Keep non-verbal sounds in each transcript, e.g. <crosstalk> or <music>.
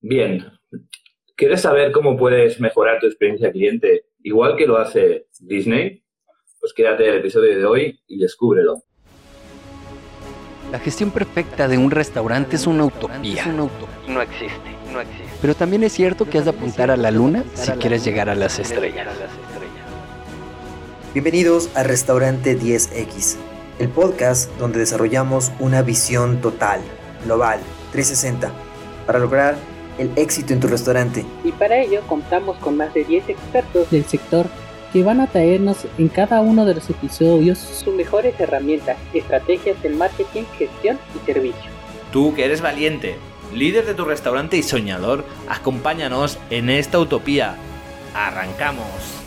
Bien. ¿Quieres saber cómo puedes mejorar tu experiencia cliente igual que lo hace Disney? Pues quédate el episodio de hoy y descúbrelo. La gestión perfecta de un restaurante es una utopía. No existe, no existe. Pero también es cierto que has de apuntar a la luna si quieres llegar a las estrellas. Bienvenidos a Restaurante 10X, el podcast donde desarrollamos una visión total, global, 360, para lograr el éxito en tu restaurante. Y para ello contamos con más de 10 expertos del sector que van a traernos en cada uno de los episodios sus mejores herramientas, estrategias del marketing, gestión y servicio. Tú que eres valiente, líder de tu restaurante y soñador, acompáñanos en esta utopía. ¡Arrancamos!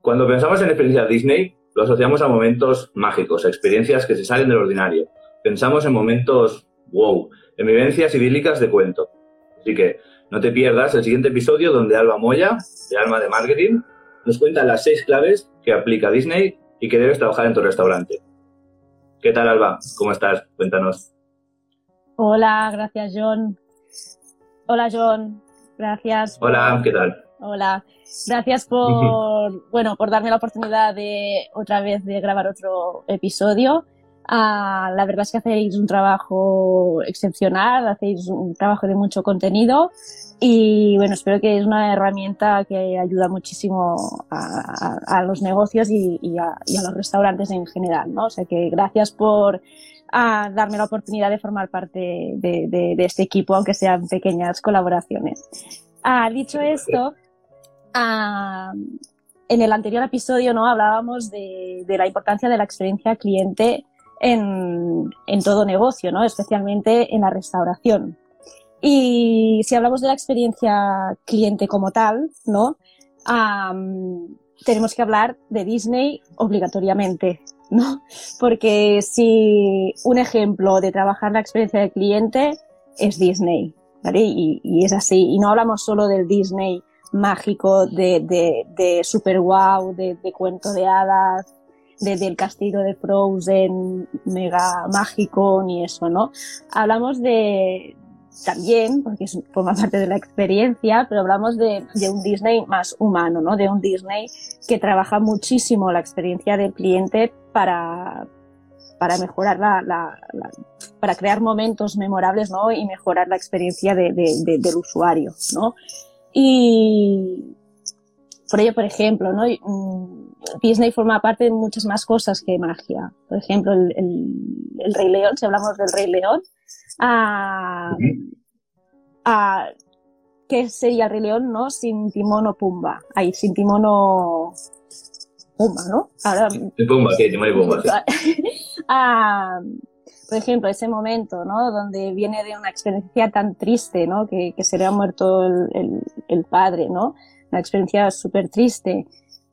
Cuando pensamos en experiencia Disney, lo asociamos a momentos mágicos, a experiencias que se salen del ordinario. Pensamos en momentos wow, en vivencias idílicas de cuento. Así que no te pierdas el siguiente episodio donde Alba Moya, de Alma de Marketing, nos cuenta las seis claves que aplica Disney y que debes trabajar en tu restaurante. ¿Qué tal, Alba? ¿Cómo estás? Cuéntanos. Hola, gracias, John. Hola, John. Gracias. Hola, ¿qué tal? Hola. Gracias por, <laughs> bueno, por darme la oportunidad de otra vez de grabar otro episodio. Ah, la verdad es que hacéis un trabajo excepcional, hacéis un trabajo de mucho contenido y bueno, espero que es una herramienta que ayuda muchísimo a, los negocios y, a, los restaurantes en general, ¿no? O sea que gracias por ah, darme la oportunidad de formar parte de, este equipo, aunque sean pequeñas colaboraciones. Ah, dicho esto, en el anterior episodio no hablábamos de, de, la importancia de la experiencia cliente en, todo negocio, ¿no? especialmente en la restauración. Y si hablamos de la experiencia cliente como tal, ¿no? tenemos que hablar de Disney obligatoriamente, ¿no? Porque si un ejemplo de trabajar la experiencia del cliente es Disney, ¿vale? Y, es así. Y no hablamos solo del Disney mágico, de, de, de super wow, de, de cuento de hadas, desde el castillo de Frozen mega mágico ni eso, ¿no? Hablamos de también, porque forma parte de la experiencia, pero hablamos de, de, un Disney más humano, ¿no? De un Disney que trabaja muchísimo la experiencia del cliente para, para mejorar la, para crear momentos memorables, ¿no? Y mejorar la experiencia de, de, del usuario, ¿no? Y por ello, por ejemplo, ¿no? Mm, Disney forma parte de muchas más cosas que magia. Por ejemplo, el, el, Rey León, si hablamos del Rey León, a, a, ¿qué sería el Rey León no? sin Timón o Pumba? Ahí, sin Timón o Pumba, ¿no? Ahora, Pumba, sí, Timón y Pumba. <laughs> por ejemplo, ese momento, ¿no? Donde viene de una experiencia tan triste, ¿no? Que, que se le ha muerto el, el, el padre, ¿no? Una experiencia súper triste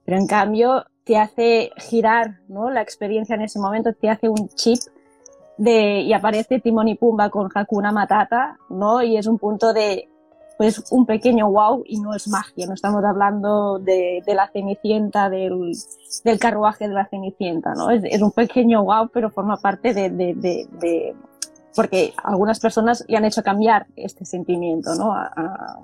pero en cambio te hace girar, ¿no? La experiencia en ese momento te hace un chip de, y aparece Timón y Pumba con Hakuna Matata, ¿no? Y es un punto de, pues, un pequeño wow y no es magia, no estamos hablando de, de la cenicienta, del, del, carruaje de la cenicienta, ¿no? Es, es, un pequeño wow, pero forma parte de, de, de, porque algunas personas le han hecho cambiar este sentimiento, ¿no? A, a,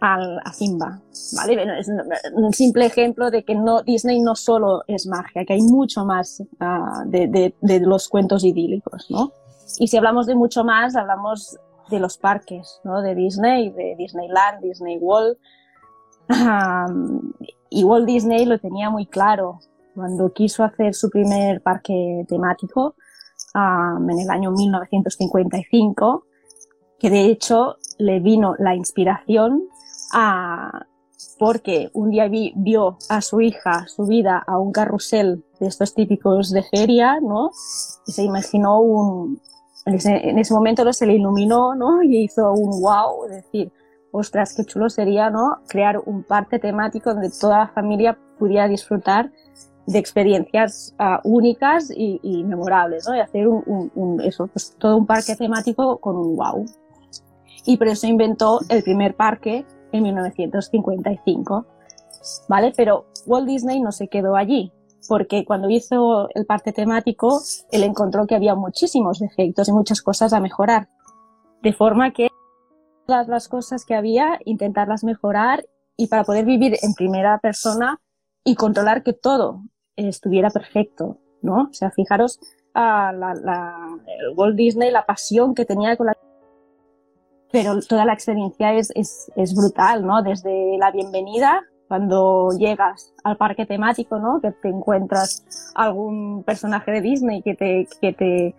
a Simba, ¿vale? es un simple ejemplo de que no, Disney no solo es magia, que hay mucho más uh, de, los cuentos idílicos, ¿no? Y si hablamos de mucho más, hablamos de los parques, ¿no? De Disney, de Disneyland, Disney World. Y Walt Disney lo tenía muy claro cuando quiso hacer su primer parque temático en el año 1955, que de hecho le vino la inspiración a, porque un día vi, vio a su hija subida a un carrusel de estos típicos de feria, ¿no? Y se imaginó un, en ese, en ese momento se le iluminó, ¿no? Y hizo un wow, es decir, ostras, qué chulo sería, ¿no? Crear un parque temático donde toda la familia pudiera disfrutar de experiencias uh, únicas y, y, memorables, ¿no? Y hacer un, un, un, eso, pues todo un parque temático con un wow. Y por eso inventó el primer parque en 1955. ¿Vale? Pero Walt Disney no se quedó allí, porque cuando hizo el parte temático, él encontró que había muchísimos defectos y muchas cosas a mejorar. De forma que todas las cosas que había, intentarlas mejorar y para poder vivir en primera persona y controlar que todo estuviera perfecto, ¿no? O sea, fijaros a la, la, Walt Disney, la pasión que tenía con la... Pero toda la experiencia es, es, es brutal, ¿no? Desde la bienvenida, cuando llegas al parque temático, ¿no? Que te encuentras algún personaje de Disney que te, que te,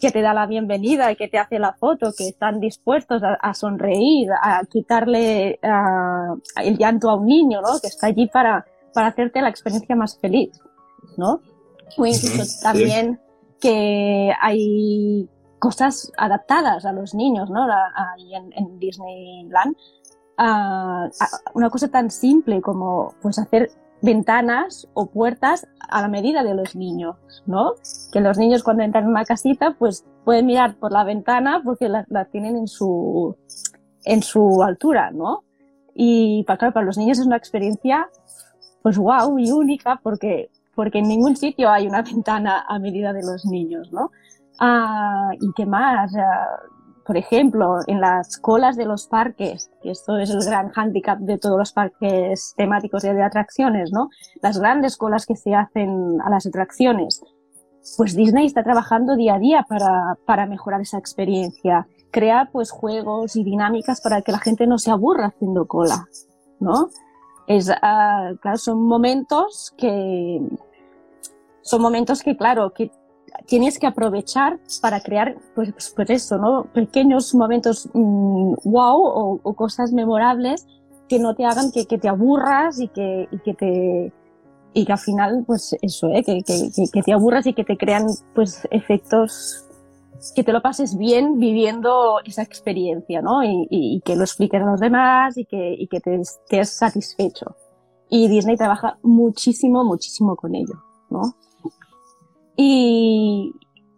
que te da la bienvenida y que te hace la foto, que están dispuestos a, a sonreír, a quitarle uh, el llanto a un niño, ¿no? Que está allí para, para hacerte la experiencia más feliz, ¿no? O incluso también que hay cosas adaptadas a los niños, ¿no? Ahí en, Disneyland. Ah, una cosa tan simple como pues hacer ventanas o puertas a la medida de los niños, ¿no? Que los niños cuando entran en una casita pues pueden mirar por la ventana porque la, tienen en su, en su altura, ¿no? Y para los niños es una experiencia pues wow y única porque, porque en ningún sitio hay una <laughs> ventana a medida de los niños, ¿no? Ah, ¿Y qué más? Ah, por ejemplo, en las colas de los parques, que esto es el gran hándicap de todos los parques temáticos y de atracciones, ¿no? Las grandes colas que se hacen a las atracciones. Pues Disney está trabajando día a día para, para mejorar esa experiencia. Crear pues juegos y dinámicas para que la gente no se aburra haciendo cola, ¿no? Es, ah, claro, son momentos que, son momentos que, claro, que tienes que aprovechar para crear, pues, pues, pues eso, ¿no? Pequeños momentos mm, wow o, o cosas memorables que no te hagan que, que te aburras y que, y que te, y que al final, pues eso, ¿eh? que, que, que- te aburras y que te crean, pues, efectos que te lo pases bien viviendo esa experiencia, ¿no? Y, y- y que lo expliques a los demás y que, y que te estés satisfecho. Y Disney trabaja muchísimo, muchísimo con ello, ¿no? Y,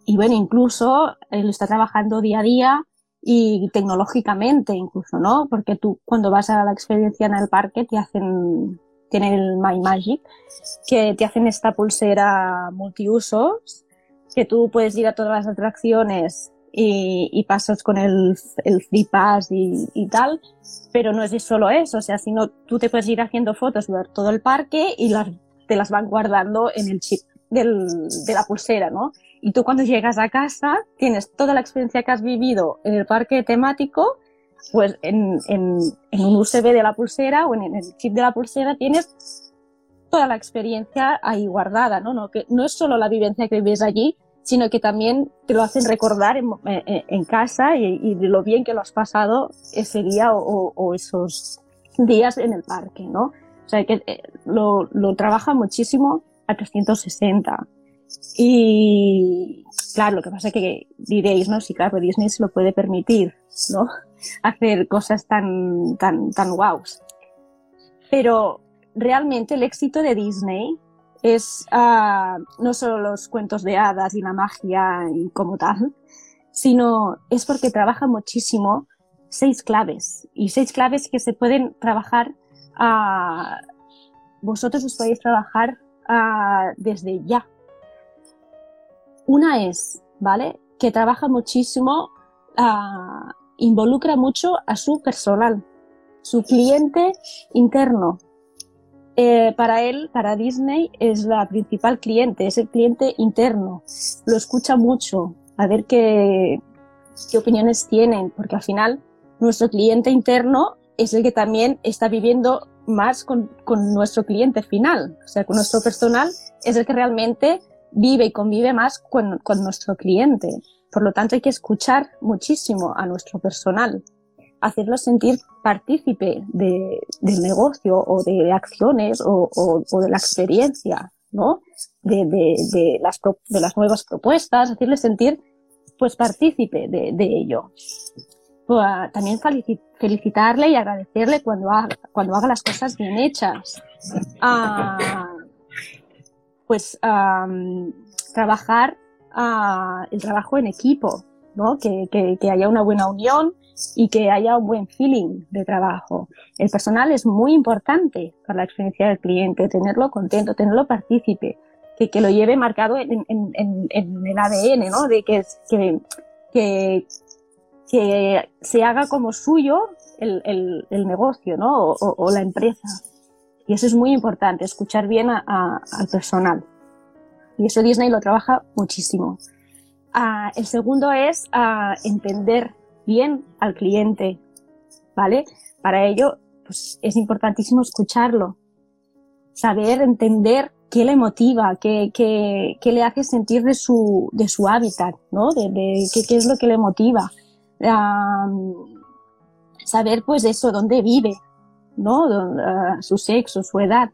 bueno, incluso él está trabajando día a día y tecnológicamente incluso, ¿no? Porque tú cuando vas a la experiencia en el parque te hacen, tienen el My Magic, que te hacen esta pulsera multiusos, que tú puedes ir a todas las atracciones y, pasas con el, el Free Pass y, tal, pero no es solo eso, o sea, sino tú te puedes ir haciendo fotos de todo el parque y te las van guardando en el chip de la pulsera, ¿no? Y tú cuando llegas a casa tienes toda la experiencia que has vivido en el parque temático, pues en, un USB de la pulsera o en, el chip de la pulsera tienes toda la experiencia ahí guardada, ¿no? no que no es solo la vivencia que vives allí, sino que también te lo hacen recordar en, casa y, lo bien que lo has pasado ese día o, esos días en el parque, ¿no? O sea, que eh, lo trabaja muchísimo a 360. Y claro, lo que pasa es que diréis, ¿no? Sí, claro, Disney se lo puede permitir, ¿no? <laughs> Hacer cosas tan, tan, tan guaus. Pero realmente el éxito de Disney es uh, no solo los cuentos de hadas y la magia y como tal, sino es porque trabaja muchísimo seis claves y seis claves que se pueden trabajar uh, vosotros os podéis trabajar uh, desde ya. Una es, ¿vale? Que trabaja muchísimo, uh, involucra mucho a su personal, su cliente interno. Eh, para él, para Disney, es la principal cliente, es el cliente interno. Lo escucha mucho, a ver qué, qué opiniones tienen, porque al final nuestro cliente interno es el que también está viviendo más con, con, nuestro cliente final. O sea, con nuestro personal es el que realmente vive y convive más con, con nuestro cliente. Por lo tanto, hay que escuchar muchísimo a nuestro personal, hacerlo sentir partícipe de, del negocio o de acciones o, o, de la experiencia, ¿no? De, de, de, las, de las nuevas propuestas, hacerle sentir pues partícipe de, de ello. Pues, también felicitarle y agradecerle cuando haga, cuando haga las cosas bien hechas. Ah, pues um, trabajar uh, el trabajo en equipo, ¿no? Que, que, haya una buena unión y que haya un buen feeling de trabajo. El personal es muy importante para la experiencia del cliente, tenerlo contento, tenerlo partícipe. que, que lo lleve marcado en, el ADN, ¿no? De que, que, que se haga como suyo el, el, negocio, ¿no? O, la empresa. Y eso es muy importante, escuchar bien al personal. Y eso Disney lo trabaja muchísimo. Uh, el segundo es uh, entender bien al cliente, ¿vale? Para ello, pues es importantísimo escucharlo, saber entender qué le motiva, qué, qué, le hace sentir de su, de su hábitat, ¿no? De qué, qué, es lo que le motiva. Saber, pues, eso, dónde vive, ¿no? Uh, su sexo, su edad.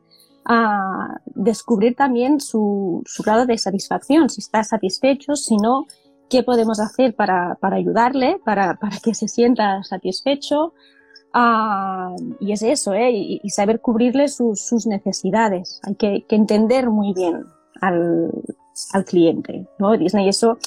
Uh, descubrir también su, su grado de satisfacción, si está satisfecho, si no, qué podemos hacer para, para ayudarle, para, para que se sienta satisfecho. Uh, y es eso, ¿eh? y, saber cubrirle sus, sus necesidades. Hay que, que, entender muy bien al, al cliente. ¿no? Disney eso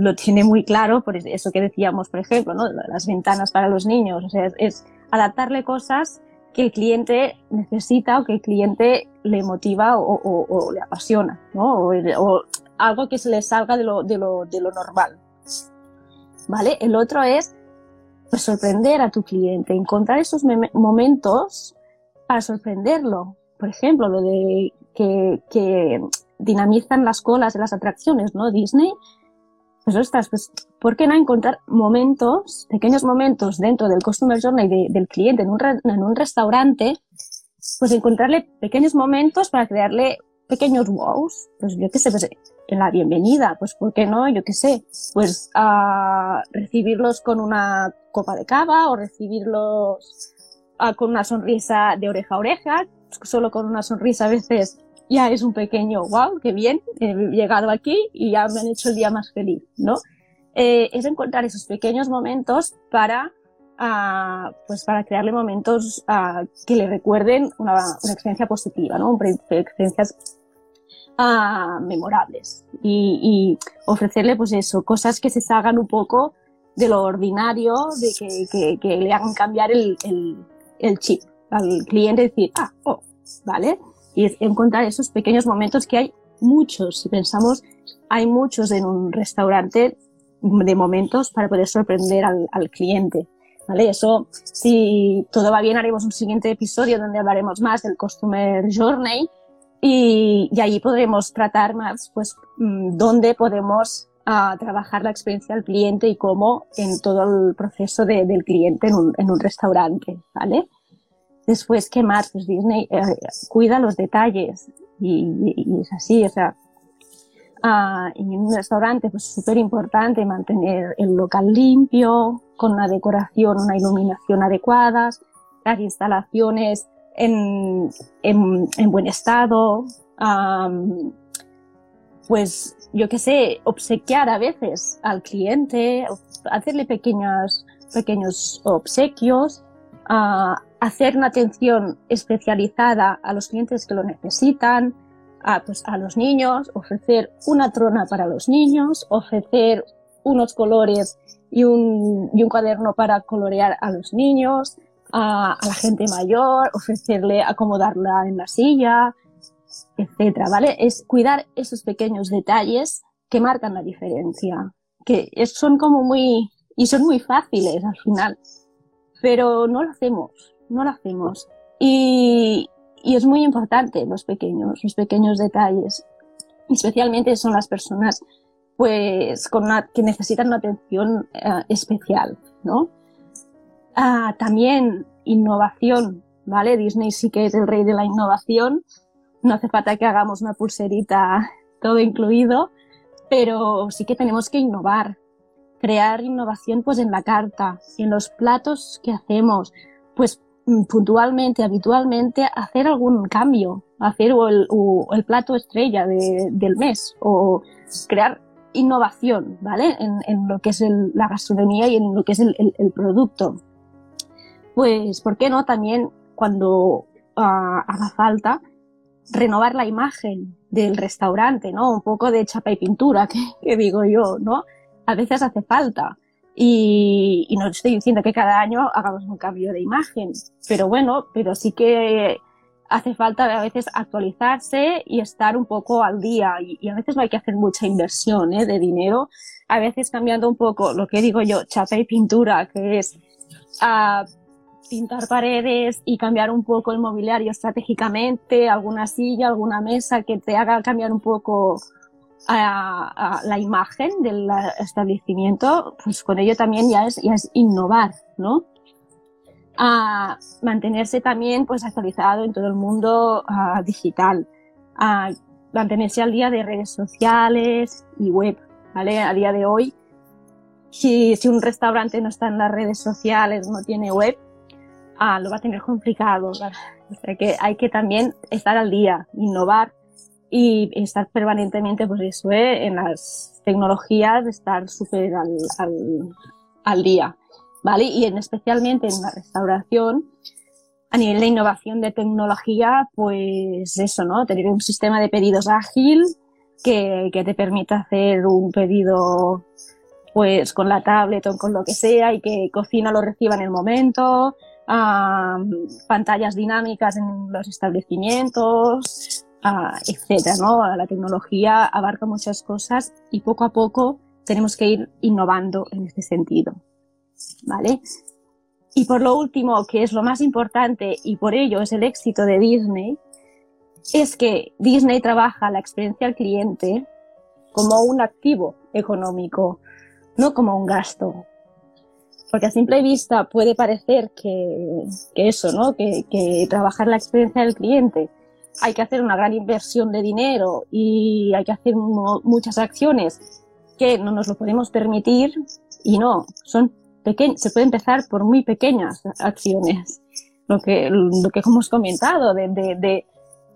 lo tiene muy claro, por eso que decíamos, por ejemplo, ¿no? las ventanas para los niños. O sea, es, adaptarle cosas que el cliente necesita o que el cliente le motiva o, le apasiona, ¿no? O, algo que se le salga de lo, de lo, de lo normal. ¿Vale? El otro es pues, sorprender a tu cliente, encontrar esos momentos para sorprenderlo. Por ejemplo, lo de que, que dinamizan las colas de las atracciones, ¿no? Disney. Pues ostras, pues, ¿por qué no encontrar momentos, pequeños momentos dentro del Customer Journey de, del cliente en un, re, en un restaurante? Pues encontrarle pequeños momentos para crearle pequeños wows. Pues yo qué sé, pues en la bienvenida, pues ¿por qué no? Yo qué sé, pues uh, recibirlos con una copa de cava o recibirlos uh, con una sonrisa de oreja a oreja, solo con una sonrisa a veces ya es un pequeño wow, qué bien, he llegado aquí y ya me han hecho el día más feliz, ¿no? Eh, es encontrar esos pequeños momentos para Uh, pues para crearle momentos uh, que le recuerden una, una experiencia positiva, ¿no? Experiencias uh, memorables y, y, ofrecerle pues eso, cosas que se salgan un poco de lo ordinario, de que, que, que le hagan cambiar el, el, el, chip al cliente, decir, ah, oh, ¿vale? Y encontrar esos pequeños momentos que hay muchos, si pensamos, hay muchos en un restaurante de momentos para poder sorprender al, al cliente. ¿Vale? Eso, si todo va bien, haremos un siguiente episodio donde hablaremos más del Customer Journey, y, y allí podremos tratar más, pues, mm, dónde podemos uh, trabajar la experiencia del cliente y cómo en todo el proceso de, del cliente en un, en un, restaurante, ¿vale? Después, ¿qué más? Pues Disney eh, cuida los detalles y, es así, o sea, en un restaurante, pues súper importante mantener el local limpio, con una decoración, una iluminación adecuadas, las instalaciones en, en, en buen estado, um, pues yo qué sé, obsequiar a veces al cliente, hacerle pequeñas, pequeños obsequios, uh, hacer una atención especializada a los clientes que lo necesitan, a, pues, a los niños, ofrecer una trona para los niños, ofrecer unos colores y un, y un cuaderno para colorear a los niños, a, a, la gente mayor, ofrecerle acomodarla en la silla, etcétera, ¿vale? Es cuidar esos pequeños detalles que marcan la diferencia, que son como muy, y son muy fáciles al final, pero no lo hacemos, no lo hacemos. Y, y es muy importante los pequeños, los pequeños detalles. Especialmente son las personas pues con que necesitan una atención uh, especial, ¿no? Ah, también innovación, ¿vale? Disney sí que es el rey de la innovación. No hace falta que hagamos una pulserita todo incluido, pero sí que tenemos que innovar. Crear innovación pues en la carta, en los platos que hacemos, pues puntualmente, habitualmente, hacer algún cambio, hacer el, plato estrella de, del mes, o crear innovación, ¿vale? En, lo que es la gastronomía y en lo que es el producto pues, ¿por qué no? También cuando uh, haga falta, renovar la imagen del restaurante, ¿no? Un poco de chapa y pintura, <laughs> que, que digo yo, ¿no? A veces hace falta. Y, no estoy diciendo que cada año hagamos un cambio de imagen, pero bueno, pero sí que hace falta a veces actualizarse y estar un poco al día y, a veces no hay que hacer mucha inversión ¿eh? de dinero, a veces cambiando un poco lo que digo yo, chapa y pintura, que es a pintar paredes y cambiar un poco el mobiliario estratégicamente, alguna silla, alguna mesa que te haga cambiar un poco a, la imagen del establecimiento, pues con ello también ya es, ya es innovar, ¿no? A mantenerse también pues actualizado en todo el mundo digital, a mantenerse al día de redes sociales y web, ¿vale? A día de hoy, si, si un restaurante no está en las redes sociales, no tiene web, ah, lo va a tener complicado. Sea que hay que también estar al día, innovar y estar permanentemente, pues eso, ¿eh? en las tecnologías, estar súper al, al, al, día, ¿vale? Y en, especialmente en la restauración, a nivel de innovación de tecnología, pues eso, ¿no? Tener un sistema de pedidos ágil que, que te permita hacer un pedido pues con la tablet o con lo que sea y que cocina lo reciba en el momento, pantallas dinámicas en los establecimientos, etcétera, ¿no? La tecnología abarca muchas cosas y poco a poco tenemos que ir innovando en este sentido, ¿vale? Y por lo último, que es lo más importante y por ello es el éxito de Disney, es que Disney trabaja la experiencia al cliente como un activo económico, no como un gasto. Porque a simple vista puede parecer que, eso, ¿no? Que, que, trabajar la experiencia del cliente hay que hacer una gran inversión de dinero y hay que hacer muchas acciones que no nos lo podemos permitir y no, son pequeñas, se puede empezar por muy pequeñas acciones. Lo que, lo que hemos comentado de,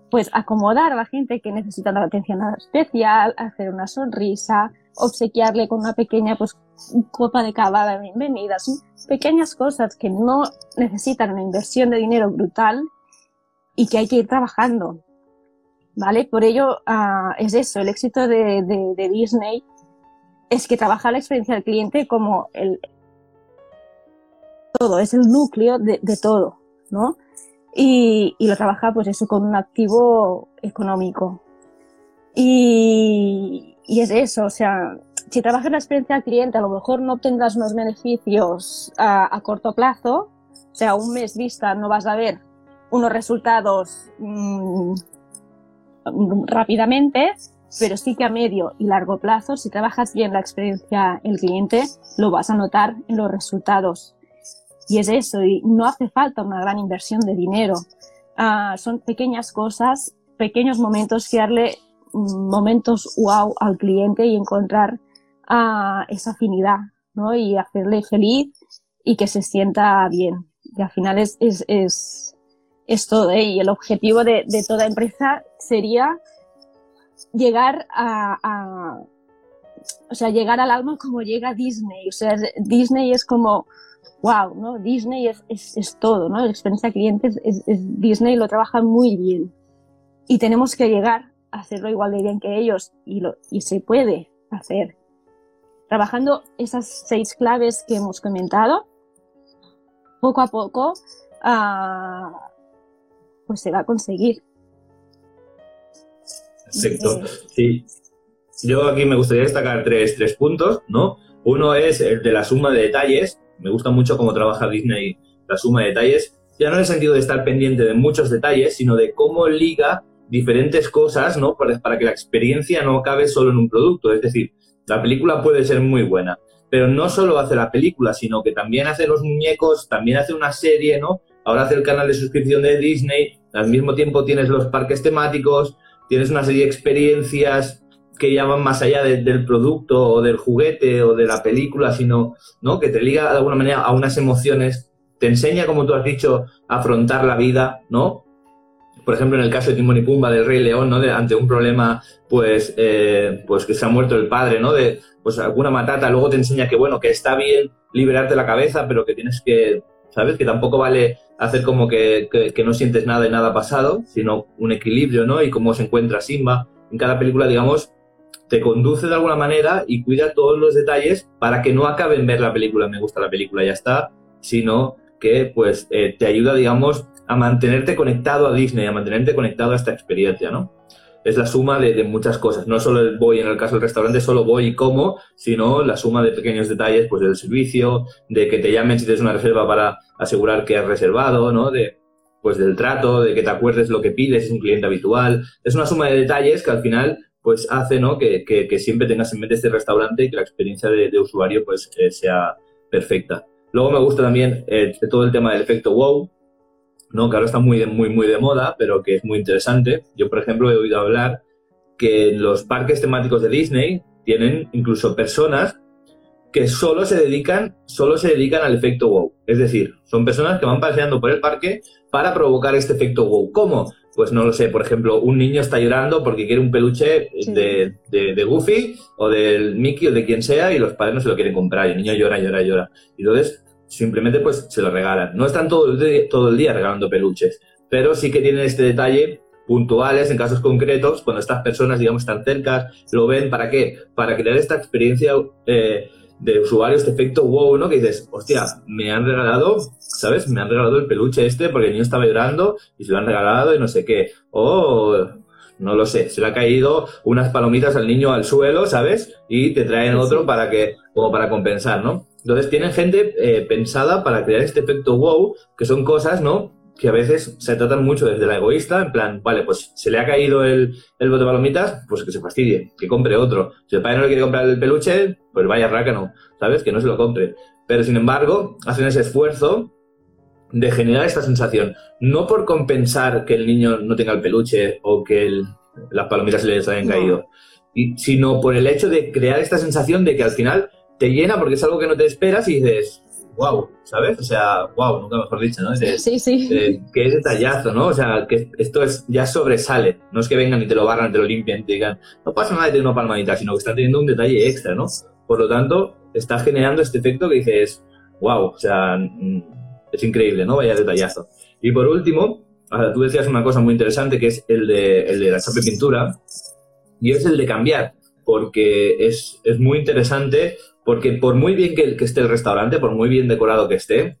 pues acomodar a la gente que necesita una atención especial, hacer una sonrisa, obsequiarle con una pequeña pues copa de cava de bienvenida. Son pequeñas cosas que no necesitan una inversión de dinero brutal y que hay que ir trabajando. ¿Vale? Por ello uh, es eso, el éxito de, Disney es que trabaja la experiencia del cliente como el todo, es el núcleo de, todo, ¿no? Y, lo trabaja pues eso con un activo económico. Y, y es eso, o sea, si trabajas la experiencia del cliente, a lo mejor no obtendrás unos beneficios a, a, corto plazo, o sea, un mes vista no vas a ver unos resultados mmm, rápidamente, pero sí que a medio y largo plazo, si trabajas bien la experiencia el cliente, lo vas a notar en los resultados. Y es eso, y no hace falta una gran inversión de dinero. Uh, son pequeñas cosas, pequeños momentos que darle momentos wow al cliente y encontrar uh, esa afinidad, ¿no? Y hacerle feliz y que se sienta bien. Y al final es, es todo, ¿eh? Y el objetivo de, de, toda empresa sería llegar a, a, o sea, llegar al alma como llega Disney. O sea, Disney es como, wow, ¿no? Disney es, es, es todo, ¿no? La experiencia de clientes es, es, Disney lo trabaja muy bien. Y tenemos que llegar a hacerlo igual de bien que ellos y, lo, y se puede hacer. Trabajando esas seis claves que hemos comentado, poco a poco, uh, pues se va a conseguir. Perfecto. Sí. Yo aquí me gustaría destacar tres, tres puntos, ¿no? Uno es el de la suma de detalles. Me gusta mucho cómo trabaja Disney la suma de detalles. Ya no en el sentido de estar pendiente de muchos detalles, sino de cómo liga diferentes cosas, ¿no? Para, para que la experiencia no acabe solo en un producto. Es decir, la película puede ser muy buena, pero no solo hace la película, sino que también hace los muñecos, también hace una serie, ¿no? Ahora hace el canal de suscripción de Disney, al mismo tiempo tienes los parques temáticos, tienes una serie de experiencias que ya van más allá de, del producto o del juguete o de la película, sino ¿no? que te liga de alguna manera a unas emociones, te enseña, como tú has dicho, a afrontar la vida, ¿no? Por ejemplo, en el caso de Timón y Pumba del Rey León, ¿no? Ante un problema, pues, eh, pues que se ha muerto el padre, ¿no? De, pues alguna matata, luego te enseña que, bueno, que está bien liberarte la cabeza, pero que tienes que, ¿sabes? Que tampoco vale hacer como que, que, no sientes nada y nada pasado, sino un equilibrio, ¿no? Y cómo se encuentra Simba. En cada película, digamos, te conduce de alguna manera y cuida todos los detalles para que no acaben ver la película, me gusta la película, ya está, sino que pues eh, te ayuda, digamos, a mantenerte conectado a Disney, a mantenerte conectado a esta experiencia, ¿no? Es la suma de, de muchas cosas. No solo voy, en el caso del restaurante, solo voy y como, sino la suma de pequeños detalles, pues del servicio, de que te llamen si tienes una reserva para asegurar que has reservado, ¿no? De, pues del trato, de que te acuerdes lo que pides, es un cliente habitual. Es una suma de detalles que al final pues hace ¿no? que, que, siempre tengas en mente este restaurante y que la experiencia de, de usuario pues eh, sea perfecta. Luego me gusta también eh, todo el tema del efecto wow, ¿no? que ahora está muy, de- muy, muy de moda, pero que es muy interesante. Yo, por ejemplo, he oído hablar que en los parques temáticos de Disney tienen incluso personas que solo se dedican, solo se dedican al efecto wow. Es decir, son personas que van paseando por el parque para provocar este efecto wow. ¿Cómo? Pues no lo sé, por ejemplo, un niño está llorando porque quiere un peluche Sí. de, de, de Goofy o del Mickey o de quien sea y los padres no se lo quieren comprar y el niño llora, llora, llora. Y entonces simplemente pues se lo regalan. No están todo el, día, todo el día regalando peluches, pero sí que tienen este detalle puntuales en casos concretos cuando estas personas digamos están cerca lo ven para qué para crear esta experiencia eh, de usuario este efecto wow no que dices hostia me han regalado sabes me han regalado el peluche este porque el niño estaba llorando y se lo han regalado y no sé qué o no lo sé se le ha caído unas palomitas al niño al suelo sabes y te traen otro para que como para compensar no entonces tienen gente eh, pensada para crear este efecto wow que son cosas no que a veces se tratan mucho desde la egoísta, en plan, vale, pues se le ha caído el, el bote de palomitas, pues que se fastidie, que compre otro. Si el padre no le quiere comprar el peluche, pues vaya rácano, ¿sabes? Que no se lo compre. Pero sin embargo, hacen ese esfuerzo de generar esta sensación, no por compensar que el niño no tenga el peluche o que el- las palomitas se les hayan No. caído, y, sino por el hecho de crear esta sensación de que al final te llena porque es algo que no te esperas y dices, wow, ¿sabes? O sea, wow, nunca mejor dicho, ¿no? Sí, sí. eh, que es detallazo, ¿no? O sea, que esto es ya sobresale. No es que vengan y te lo barran, te lo limpian te digan, no pasa nada de tener una palmadita, sino que están teniendo un detalle extra, ¿no? Por lo tanto, está generando este efecto que dices, wow, o sea, mm, es increíble, ¿no? Vaya detallazo. Y por último, ah, tú decías una cosa muy interesante que es el de, el de la chapa pintura, y es el de cambiar, porque es, es muy interesante, porque por muy bien que, esté el restaurante, por muy bien decorado que esté,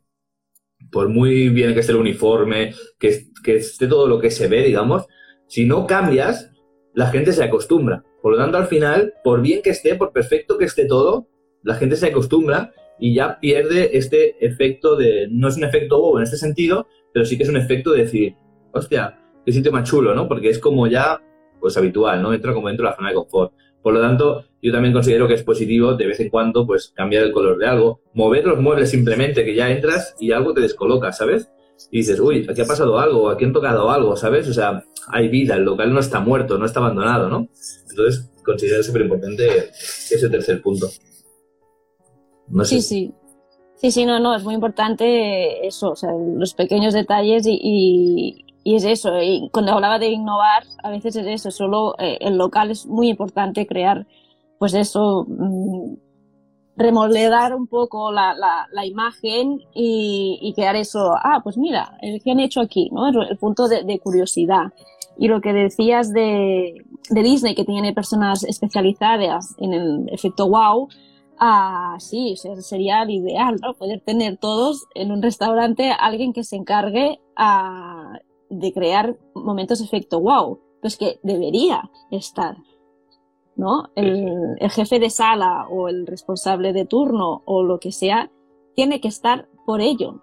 por muy bien que esté el uniforme, que, que esté todo lo que se ve, digamos, si no cambias, la gente se acostumbra. Por lo tanto, al final, por bien que esté, por perfecto que esté todo, la gente se acostumbra y ya pierde este efecto de, no es un efecto bobo en este sentido, pero sí que es un efecto de decir, hostia, qué sitio más chulo, ¿no? Porque es como ya, pues habitual, ¿no? Entra como dentro de la zona de confort. Por lo tanto, yo también considero que es positivo de vez en cuando, pues, cambiar el color de algo, mover los muebles simplemente, que ya entras y algo te descoloca, ¿sabes? Y dices, uy, aquí ha pasado algo, aquí han tocado algo, ¿sabes? O sea, hay vida, el local no está muerto, no está abandonado, ¿no? Entonces, considero súper importante ese tercer punto. No sé. Sí, sí. Sí, sí, no, no, es muy importante eso, o sea, los pequeños detalles y, y, y es eso. Y cuando hablaba de innovar, a veces es eso, solo eh, el local es muy importante crear, pues eso, mm, remodelar un poco la, la, imagen y, y crear eso, ah, pues mira, eh, ¿qué han hecho aquí? ¿no? El, el punto de, curiosidad. Y lo que decías de, de Disney, que tiene personas especializadas en el efecto wow, Ah, sí, sería el ideal, ¿no? Poder tener todos en un restaurante alguien que se encargue ah, de crear momentos de efecto wow. Pues que debería estar, ¿no? El, el jefe de sala o el responsable de turno o lo que sea tiene que estar por ello.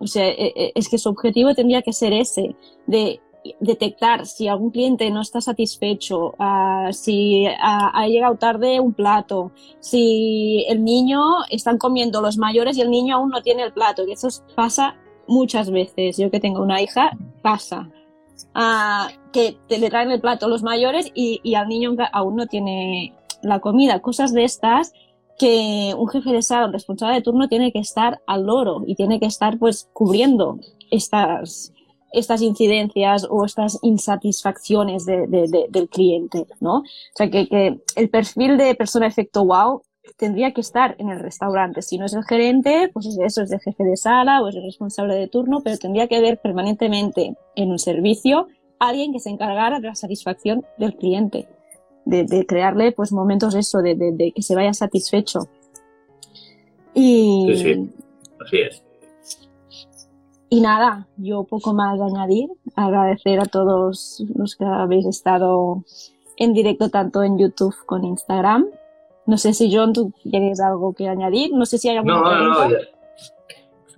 O sea, e- e- es que su objetivo tendría que ser ese, de detectar si algún cliente no está satisfecho, ah, si ah, ha llegado tarde un plato, si el niño están comiendo los mayores y el niño aún no tiene el plato, que eso pasa muchas veces. Yo que tengo una hija, pasa. Que te le traen el plato los mayores y, al niño aún no tiene la comida. Cosas de estas que un jefe de sala, responsable de turno tiene que estar al loro y tiene que estar pues cubriendo estas, estas incidencias o estas insatisfacciones de, de, de, del cliente, ¿no? O sea, que, el perfil de persona efecto wow tendría que estar en el restaurante. Si no es el gerente, pues eso es el jefe de sala o es el responsable de turno, pero tendría que haber permanentemente en un servicio alguien que se encargara de la satisfacción del cliente, de, de crearle pues momentos eso, de, de, de, que se vaya satisfecho. Y, sí, sí. Así es. Y nada, yo poco más añadir. Agradecer a todos los que habéis estado en directo tanto en YouTube como en Instagram. No sé si John, tú tienes algo que añadir. No sé si hay alguna No, no, pregunta. no,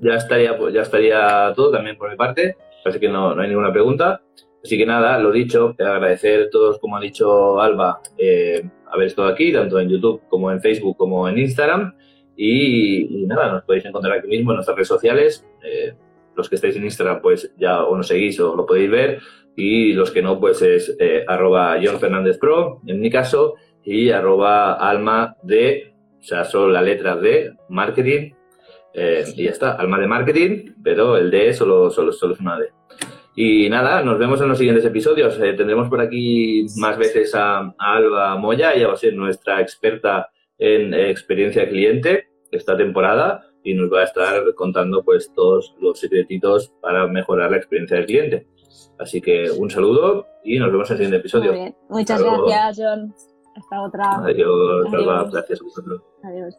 ya, ya estaría, pues, ya estaría todo también por mi parte. Así que no, no hay ninguna pregunta. Así que nada, lo dicho, agradecer a todos, como ha dicho Alba, eh, haber estado aquí, tanto en YouTube como en Facebook como en Instagram. Y, y nada, nos podéis encontrar aquí mismo en nuestras redes sociales. Eh, los que estáis en Instagram, pues ya o nos seguís o lo podéis ver. Y los que no, pues es eh, arroba John Fernández Pro, en mi caso, y arroba alma de, o sea, solo la letra de marketing. eh, y ya está, alma de marketing, pero el D solo, solo, solo es una D. Y nada, nos vemos en los siguientes episodios. Eh, tendremos por aquí más veces a, a Alba Moya, ella va a ser nuestra experta en experiencia de cliente esta temporada y nos va a estar contando pues todos los secretitos para mejorar la experiencia del cliente. Así que un saludo y nos vemos en el siguiente episodio. Muy bien. Muchas Hasta luego. gracias, John. Hasta otra. Adiós, Adiós. gracias a vosotros. Adiós.